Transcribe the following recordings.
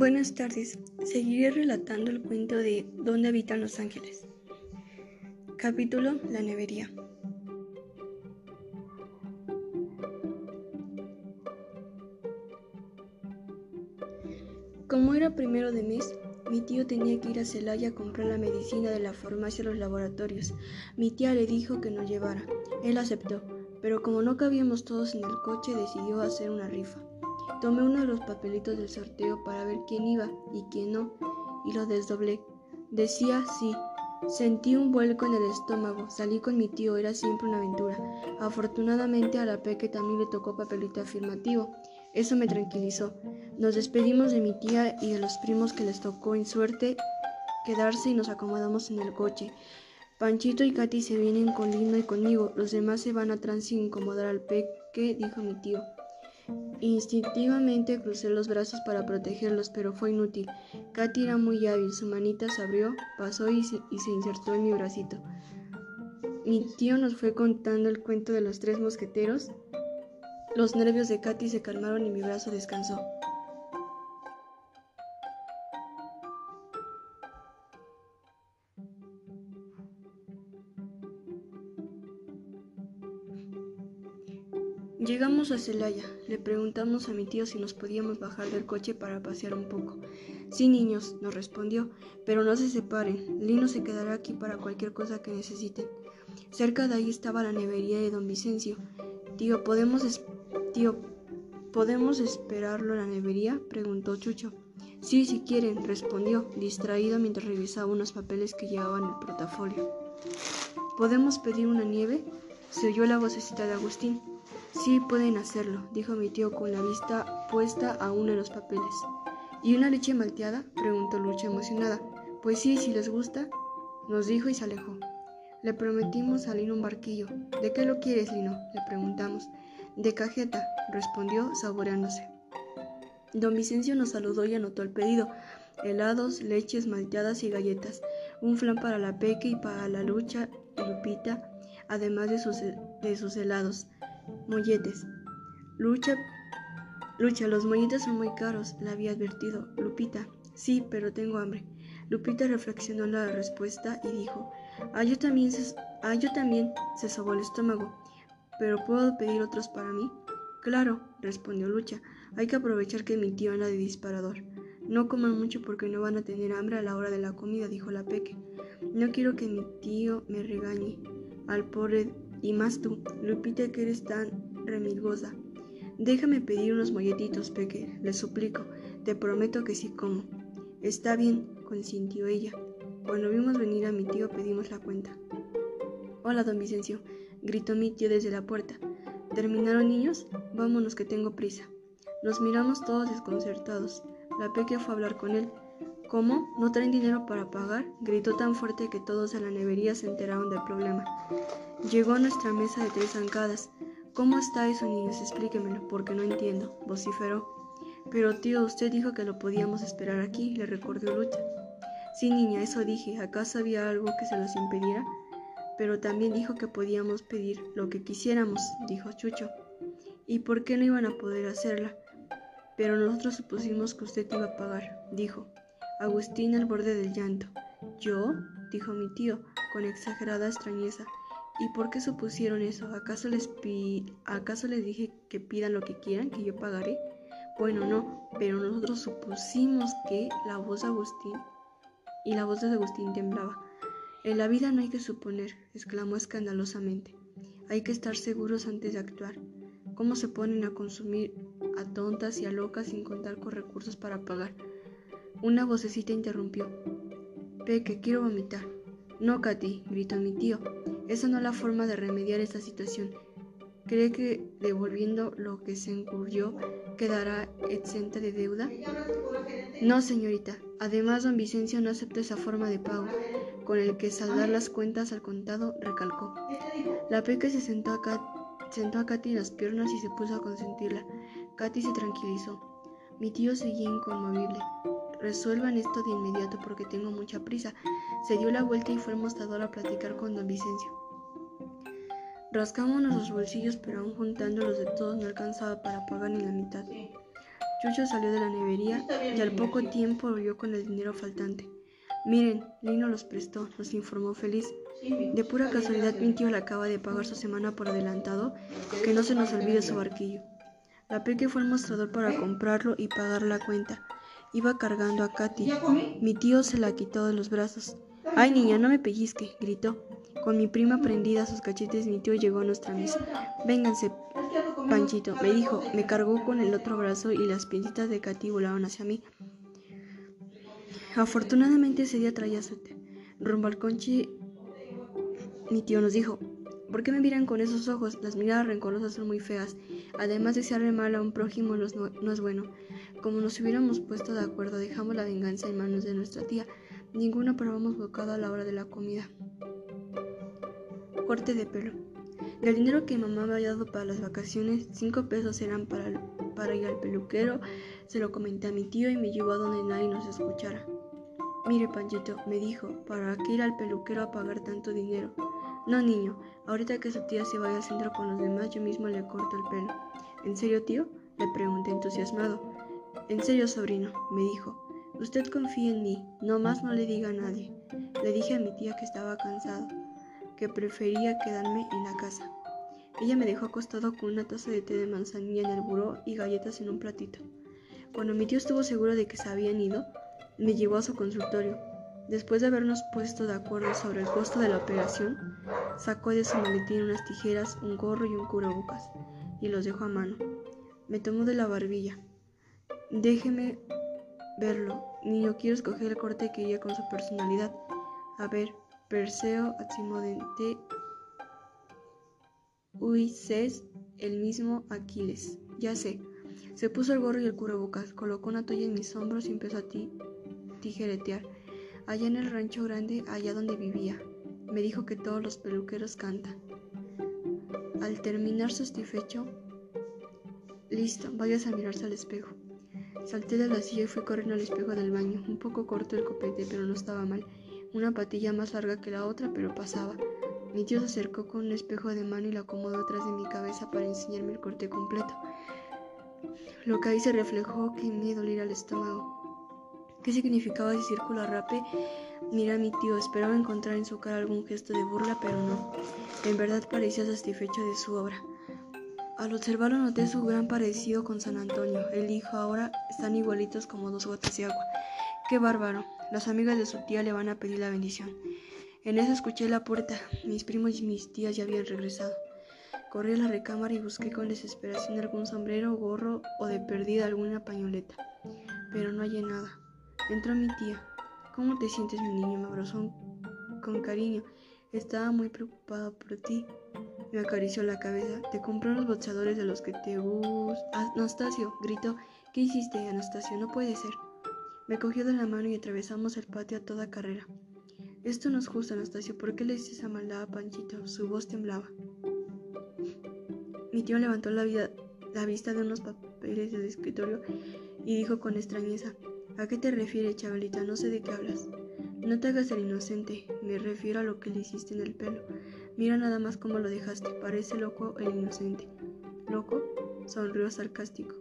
Buenas tardes. Seguiré relatando el cuento de ¿Dónde habitan los ángeles? Capítulo La nevería. Como era primero de mes, mi tío tenía que ir a Celaya a comprar la medicina de la farmacia a los laboratorios. Mi tía le dijo que nos llevara. Él aceptó, pero como no cabíamos todos en el coche, decidió hacer una rifa. Tomé uno de los papelitos del sorteo para ver quién iba y quién no, y lo desdoblé. Decía sí. Sentí un vuelco en el estómago. Salí con mi tío, era siempre una aventura. Afortunadamente a la Peque también le tocó papelito afirmativo. Eso me tranquilizó. Nos despedimos de mi tía y de los primos que les tocó en suerte quedarse y nos acomodamos en el coche. Panchito y Katy se vienen con Lino y conmigo. Los demás se van atrás sin incomodar al Peque, dijo mi tío. Instintivamente crucé los brazos para protegerlos, pero fue inútil. Katy era muy hábil, su manita se abrió, pasó y se, insertó en mi bracito. Mi tío nos fue contando el cuento de los tres mosqueteros. Los nervios de Katy se calmaron y mi brazo descansó. Llegamos a Celaya. Le preguntamos a mi tío si nos podíamos bajar del coche para pasear un poco. Sí, niños, nos respondió, pero no se separen. Lino se quedará aquí para cualquier cosa que necesiten. Cerca de ahí estaba la nevería de don Vicencio. Tío, ¿podemos, tío, ¿podemos esperarlo en la nevería? preguntó Chucho. Sí, si quieren, respondió, distraído mientras revisaba unos papeles que llevaban el portafolio. ¿Podemos pedir una nieve? Se oyó la vocecita de Agustín. Sí, pueden hacerlo, dijo mi tío con la vista puesta a uno de los papeles. ¿Y una leche malteada? preguntó Lucha emocionada. Pues sí, si les gusta, nos dijo y se alejó. Le prometimos salir un barquillo. ¿De qué lo quieres, Lino? le preguntamos. De cajeta, respondió, saboreándose. Don Vicencio nos saludó y anotó el pedido. Helados, leches malteadas y galletas. Un flan para la Peque y para la Lucha Lupita, además de sus, de sus helados. Molletes. Lucha, Lucha, los molletes son muy caros, le había advertido. Lupita, sí, pero tengo hambre. Lupita reflexionó la respuesta y dijo, ah, yo también se, ah, yo también se sobó el estómago, pero ¿puedo pedir otros para mí? Claro, respondió Lucha, hay que aprovechar que mi tío anda de disparador. No coman mucho porque no van a tener hambre a la hora de la comida, dijo la Peque. No quiero que mi tío me regañe. Al pobre y más tú, Lupita, que eres tan remilgosa. Déjame pedir unos molletitos, Peque, le suplico. Te prometo que sí como. Está bien, consintió ella. Cuando vimos venir a mi tío pedimos la cuenta. Hola, don Vicencio, gritó mi tío desde la puerta. ¿Terminaron, niños? Vámonos que tengo prisa. Nos miramos todos desconcertados. La Peque fue a hablar con él. ¿Cómo? ¿No traen dinero para pagar? Gritó tan fuerte que todos en la nevería se enteraron del problema. Llegó a nuestra mesa de tres zancadas. ¿Cómo está eso, niños? Explíquemelo, porque no entiendo, vociferó. Pero tío, usted dijo que lo podíamos esperar aquí, le recordó Lucha. Sí, niña, eso dije. ¿Acaso había algo que se los impediera? Pero también dijo que podíamos pedir lo que quisiéramos, dijo Chucho. ¿Y por qué no iban a poder hacerla? Pero nosotros supusimos que usted iba a pagar, dijo. Agustín al borde del llanto. ¿Yo? dijo mi tío, con exagerada extrañeza. ¿Y por qué supusieron eso? ¿Acaso les, ¿Acaso les dije que pidan lo que quieran, que yo pagaré? Bueno, no, pero nosotros supusimos que la voz de Agustín y la voz de Agustín temblaba. En la vida no hay que suponer, exclamó escandalosamente. Hay que estar seguros antes de actuar. ¿Cómo se ponen a consumir a tontas y a locas sin contar con recursos para pagar? Una vocecita interrumpió. Peque, quiero vomitar. No, Katy, gritó mi tío. Esa no es la forma de remediar esta situación. ¿Cree que devolviendo lo que se incurrió quedará exenta de deuda? No, señorita. Además, don Vicencio no acepta esa forma de pago, con el que saldar las cuentas al contado, recalcó. La peque se sentó a, sentó a Katy en las piernas y se puso a consentirla. Katy se tranquilizó. Mi tío seguía inconmovible. Resuelvan esto de inmediato porque tengo mucha prisa. Se dio la vuelta y fue al mostrador a platicar con don Vicencio. Rascamos nuestros bolsillos, pero aún juntándolos de todos no alcanzaba para pagar ni la mitad. Chucho salió de la nevería y al poco tiempo volvió con el dinero faltante. Miren, Lino los prestó, nos informó feliz. De pura casualidad mi tío le acaba de pagar su semana por adelantado, que no se nos olvide su barquillo. La Peque fue al mostrador para comprarlo y pagar la cuenta. Iba cargando a Katy. Mi tío se la quitó de los brazos. ¡Ay, niña, no me pellizque! gritó. Con mi prima prendida a sus cachetes, mi tío llegó a nuestra mesa. Vénganse, Panchito, me dijo. Me cargó con el otro brazo y las pincitas de Katy volaron hacia mí. Afortunadamente ese día traía suerte. Rumbo al conche, mi tío nos dijo, ¿por qué me miran con esos ojos? Las miradas rencorosas son muy feas. Además, desearle mal a un prójimo no, no es bueno. Como nos hubiéramos puesto de acuerdo, dejamos la venganza en manos de nuestra tía. Ninguno probamos bocado a la hora de la comida. Corte de pelo. Del dinero que mamá había dado para las vacaciones, cinco pesos eran para, para ir al peluquero. Se lo comenté a mi tío y me llevó a donde nadie nos escuchara. Mire, Panchito, me dijo, ¿para qué ir al peluquero a pagar tanto dinero? No, niño, ahorita que su tía se vaya al centro con los demás, yo mismo le corto el pelo. ¿En serio, tío? Le pregunté entusiasmado. En serio, sobrino, me dijo. Usted confía en mí, no más no le diga a nadie. Le dije a mi tía que estaba cansado, que prefería quedarme en la casa. Ella me dejó acostado con una taza de té de manzanilla en el buró y galletas en un platito. Cuando mi tío estuvo seguro de que se habían ido, me llevó a su consultorio. Después de habernos puesto de acuerdo sobre el costo de la operación, sacó de su maletín unas tijeras, un gorro y un cubrebocas, y los dejó a mano. Me tomó de la barbilla. Déjeme verlo. Niño, quiero escoger el corte que iría con su personalidad. A ver, Perseo, Atsimodente, Uises, el mismo Aquiles. Ya sé. Se puso el gorro y el cubrebocas, colocó una toalla en mis hombros y empezó a ti tijeretear, allá en el rancho grande, allá donde vivía. Me dijo que todos los peluqueros cantan. Al terminar satisfecho, listo, vayas a mirarse al espejo. Salté de la silla y fui corriendo al espejo del baño. Un poco corto el copete, pero no estaba mal. Una patilla más larga que la otra, pero pasaba. Mi tío se acercó con un espejo de mano y lo acomodó atrás de mi cabeza para enseñarme el corte completo. Lo que ahí se reflejó que me dolía el estómago. ¿Qué significaba ese círculo rape? Mira a mi tío, esperaba encontrar en su cara algún gesto de burla, pero no. En verdad parecía satisfecho de su obra. Al observarlo noté su gran parecido con San Antonio. El hijo ahora están igualitos como dos gotas de agua. ¡Qué bárbaro! Las amigas de su tía le van a pedir la bendición. En eso escuché la puerta. Mis primos y mis tías ya habían regresado. Corrí a la recámara y busqué con desesperación algún sombrero, gorro o de perdida alguna pañoleta. Pero no hallé nada. Entró mi tía. ¿Cómo te sientes, mi niño? Me abrazó con cariño. Estaba muy preocupado por ti. Me acarició la cabeza. Te compró los boxeadores de los que te gustan. Anastasio, gritó. ¿Qué hiciste, Anastasio? No puede ser. Me cogió de la mano y atravesamos el patio a toda carrera. Esto no es justo, Anastasio. ¿Por qué le hiciste esa maldad a Panchito? Su voz temblaba. Mi tío levantó la, la vista de unos papeles del escritorio y dijo con extrañeza. ¿A qué te refieres, chavalita? No sé de qué hablas. No te hagas el inocente, me refiero a lo que le hiciste en el pelo. Mira nada más cómo lo dejaste, parece loco el inocente. ¿Loco? Sonrió sarcástico.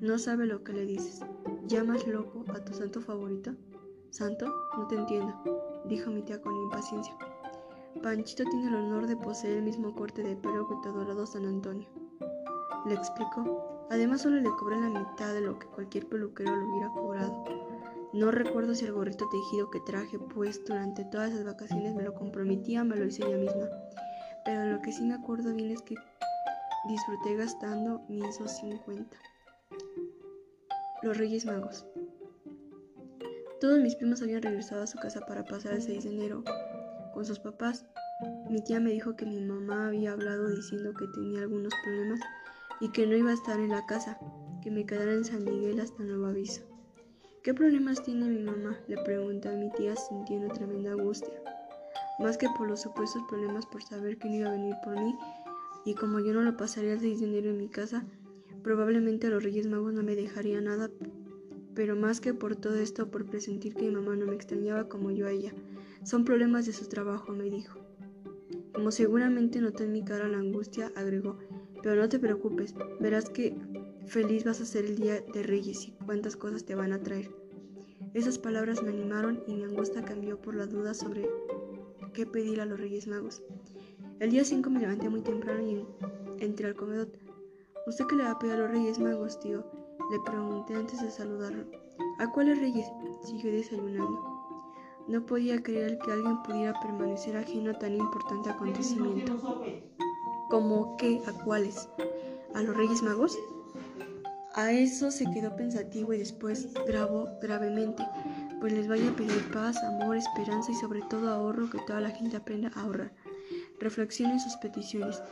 No sabe lo que le dices. ¿Llamas loco a tu santo favorito? ¿Santo? No te entiendo, dijo mi tía con impaciencia. Panchito tiene el honor de poseer el mismo corte de pelo que tu adorado San Antonio. Le explicó. Además solo le cobré la mitad de lo que cualquier peluquero le hubiera cobrado. No recuerdo si el gorrito tejido que traje pues durante todas esas vacaciones me lo comprometía, me lo hice ella misma. Pero lo que sí me acuerdo bien es que disfruté gastando mis 50. Los Reyes Magos. Todos mis primos habían regresado a su casa para pasar el 6 de enero con sus papás. Mi tía me dijo que mi mamá había hablado diciendo que tenía algunos problemas y que no iba a estar en la casa, que me quedara en San Miguel hasta nuevo aviso. ¿Qué problemas tiene mi mamá? le pregunté a mi tía sintiendo tremenda angustia. Más que por los supuestos problemas por saber no iba a venir por mí, y como yo no lo pasaría el 6 de enero en mi casa, probablemente los Reyes Magos no me dejarían nada, pero más que por todo esto, por presentir que mi mamá no me extrañaba como yo a ella. Son problemas de su trabajo, me dijo. Como seguramente notó en mi cara la angustia, agregó, pero no te preocupes, verás que feliz vas a ser el día de Reyes y cuántas cosas te van a traer. Esas palabras me animaron y mi angustia cambió por la duda sobre qué pedir a los Reyes Magos. El día 5 me levanté muy temprano y entré al comedor. ¿Usted qué le va a pedir a los Reyes Magos, tío? Le pregunté antes de saludarlo. ¿A cuáles Reyes? Siguió desayunando. No podía creer que alguien pudiera permanecer ajeno a tan importante acontecimiento. ¿Cómo qué? ¿A cuáles? ¿A los Reyes Magos? A eso se quedó pensativo y después grabó gravemente, pues les vaya a pedir paz, amor, esperanza y sobre todo ahorro, que toda la gente aprenda a ahorrar. Reflexione en sus peticiones.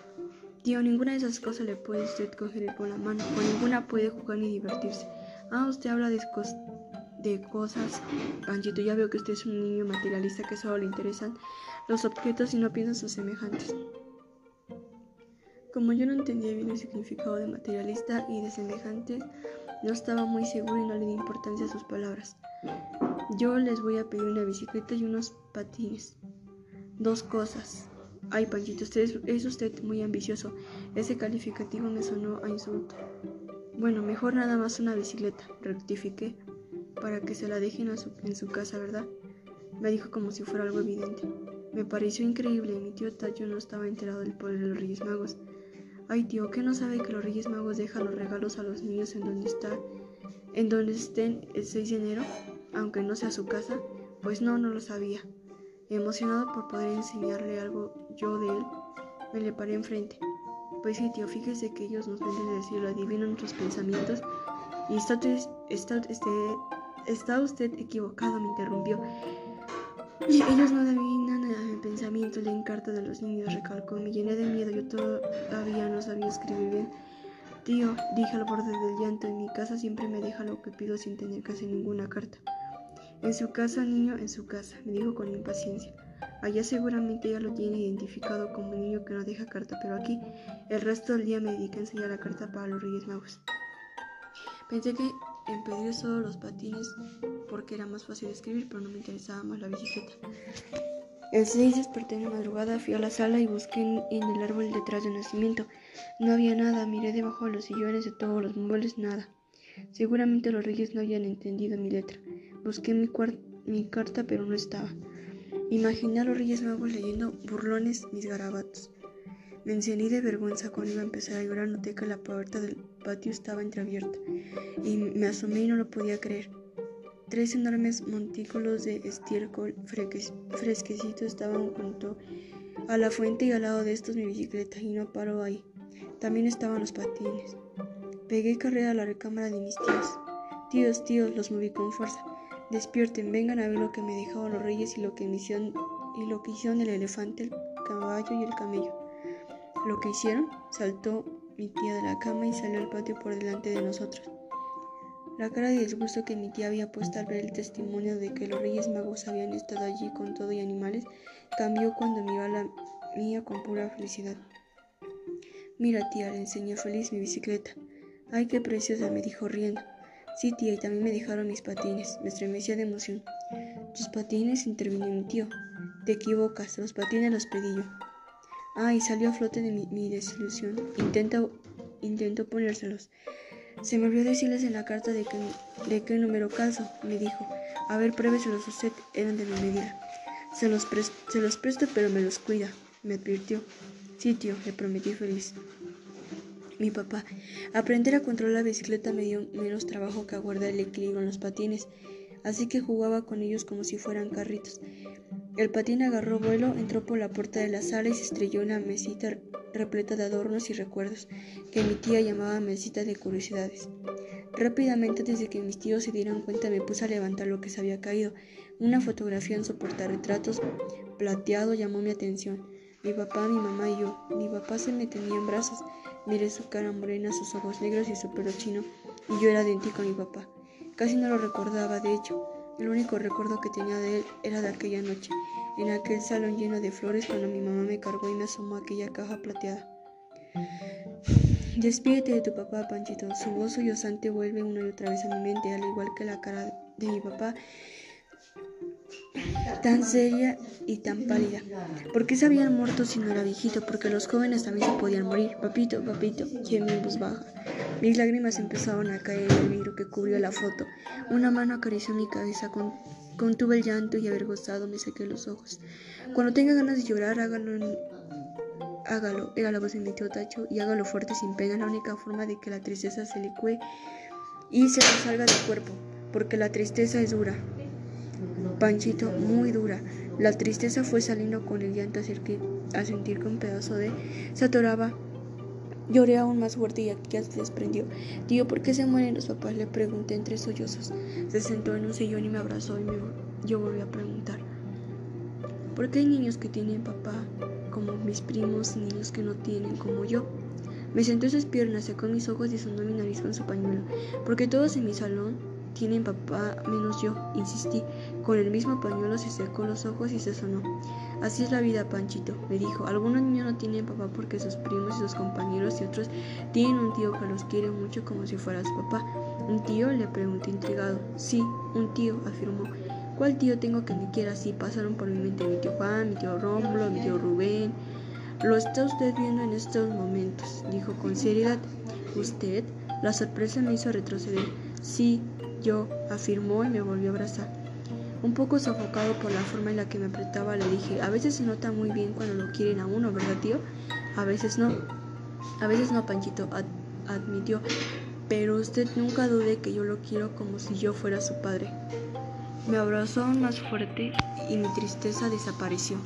Tío, ninguna de esas cosas le puede usted coger con la mano, con ninguna puede jugar ni divertirse. Ah, usted habla de, de cosas. Panchito, ya veo que usted es un niño materialista que solo le interesan los objetos y no piensa en sus semejantes. Como yo no entendía bien el significado de materialista y de semejantes, no estaba muy seguro y no le di importancia a sus palabras. Yo les voy a pedir una bicicleta y unos patines. Dos cosas. Ay, Panchito, usted es, usted muy ambicioso. Ese calificativo me sonó a insulto. Bueno, mejor nada más una bicicleta, rectifiqué, para que se la dejen en su casa, ¿verdad? Me dijo como si fuera algo evidente. Me pareció increíble, mi tío Tayo no estaba enterado del poder de los Reyes Magos. Ay, tío, ¿qué no sabe que los Reyes Magos dejan los regalos a los niños en donde está, en donde estén el 6 de enero, aunque no sea su casa? Pues no, no lo sabía. Emocionado por poder enseñarle algo yo de él, me le paré enfrente. Pues sí, tío, fíjese que ellos nos ven adivinan nuestros pensamientos. Y está, está, este, está usted equivocado, me interrumpió. Y ellos no el pensamiento, la encarta de los niños, recalcó. Me llené de miedo, yo todavía no sabía escribir bien. Tío, dije al borde del llanto, en mi casa siempre me deja lo que pido sin tener hacer ninguna carta. En su casa, niño, en su casa, me dijo con impaciencia. Allá seguramente ya lo tiene identificado como un niño que no deja carta, pero aquí el resto del día me dediqué a enseñar la carta para los Reyes Magos. Pensé que en pedir solo los patines porque era más fácil escribir, pero no me interesaba más la bicicleta. El 6 desperté en madrugada, fui a la sala y busqué en, el árbol detrás del nacimiento. No había nada, miré debajo de los sillones de todos los muebles, nada. Seguramente los reyes no habían entendido mi letra. Busqué mi, mi carta, pero no estaba. Imaginé a los reyes magos leyendo burlones mis garabatos. Me encendí de vergüenza cuando iba a empezar a llorar. Noté que la puerta del patio estaba entreabierta y me asomé y no lo podía creer. Tres enormes montículos de estiércol fresquecitos estaban junto a la fuente y al lado de estos mi bicicleta y no paró ahí. También estaban los patines. Pegué carrera a la recámara de mis tíos. Tíos, tíos, los moví con fuerza. Despierten, vengan a ver lo que me dejaron los reyes y lo que, hicieron, y lo que hicieron el elefante, el caballo y el camello. Lo que hicieron, saltó mi tía de la cama y salió al patio por delante de nosotros. La cara de disgusto que mi tía había puesto al ver el testimonio de que los Reyes Magos habían estado allí con todo y animales cambió cuando miró la mía con pura felicidad. Mira, tía, le enseñé feliz mi bicicleta. Ay, qué preciosa, me dijo riendo. Sí, tía, y también me dejaron mis patines. Me estremecía de emoción. ¿Tus patines? intervino mi tío. Te equivocas, los patines los pedí yo. Ay, salió a flote de mi, desilusión. Intenta, intento ponérselos. Se me olvidó decirles en la carta de, de qué número caso, me dijo. A ver, pruébeselos usted, eran de mi medida. Se los, se los presto, pero me los cuida, me advirtió. Sí, tío, le prometí feliz. Mi papá. Aprender a controlar la bicicleta me dio menos trabajo que aguardar el equilibrio en los patines, así que jugaba con ellos como si fueran carritos. El patín agarró vuelo, entró por la puerta de la sala y se estrelló una mesita repleta de adornos y recuerdos, que mi tía llamaba mesita de curiosidades. Rápidamente, desde que mis tíos se dieran cuenta, me puse a levantar lo que se había caído. Una fotografía en retratos plateado llamó mi atención. Mi papá, mi mamá y yo. Mi papá se me tenía en brazos. Miré su cara morena, sus ojos negros y su pelo chino, y yo era idéntico a mi papá. Casi no lo recordaba, de hecho. El único recuerdo que tenía de él era de aquella noche, en aquel salón lleno de flores cuando mi mamá me cargó y me asomó aquella caja plateada. Despídete de tu papá, Panchito. Su voz sollozante vuelve una y otra vez a mi mente, al igual que la cara de mi papá. tan seria y tan pálida. ¿Por qué se habían muerto si no era viejito? Porque los jóvenes también se podían morir. Papito, papito, en voz baja. Mis lágrimas empezaron a caer en el vidrio que cubrió la foto. Una mano acarició mi cabeza, con, contuve el llanto y avergonzado me sequé los ojos. Cuando tenga ganas de llorar, hágalo Hágalo, era la voz de mi tío Tacho, y hágalo fuerte sin pena, la única forma de que la tristeza se licue y se salga del cuerpo, porque la tristeza es dura. Panchito, muy dura. La tristeza fue saliendo con el llanto a sentir que un pedazo de se atoraba. Lloré aún más fuerte y ya se desprendió. Tío, ¿por qué se mueren los papás? Le pregunté entre sollozos. Se sentó en un sillón y me abrazó y yo volví a preguntar. ¿Por qué hay niños que tienen papá como mis primos y niños que no tienen como yo? Me sentó en sus piernas, secó mis ojos y sonó mi nariz con su pañuelo. Porque todos en mi salón tienen papá menos yo, insistí. Con el mismo pañuelo se secó los ojos y se sonó. Así es la vida, Panchito, me dijo. Algunos niños no tienen papá porque sus primos y sus compañeros y otros tienen un tío que los quiere mucho como si fuera su papá. ¿Un tío? le pregunté intrigado. Sí, un tío, afirmó. ¿Cuál tío tengo que me quiera así? Pasaron por mi mente mi tío Juan, mi tío Rómulo, mi tío Rubén. Lo está usted viendo en estos momentos, dijo con seriedad. ¿Usted? La sorpresa me hizo retroceder. Sí, yo, afirmó y me volvió a abrazar. Un poco sofocado por la forma en la que me apretaba, le dije, a veces se nota muy bien cuando lo quieren a uno, ¿verdad, tío? A veces no. A veces no, Panchito, admitió. Pero usted nunca dude que yo lo quiero como si yo fuera su padre. Me abrazó más fuerte y mi tristeza desapareció.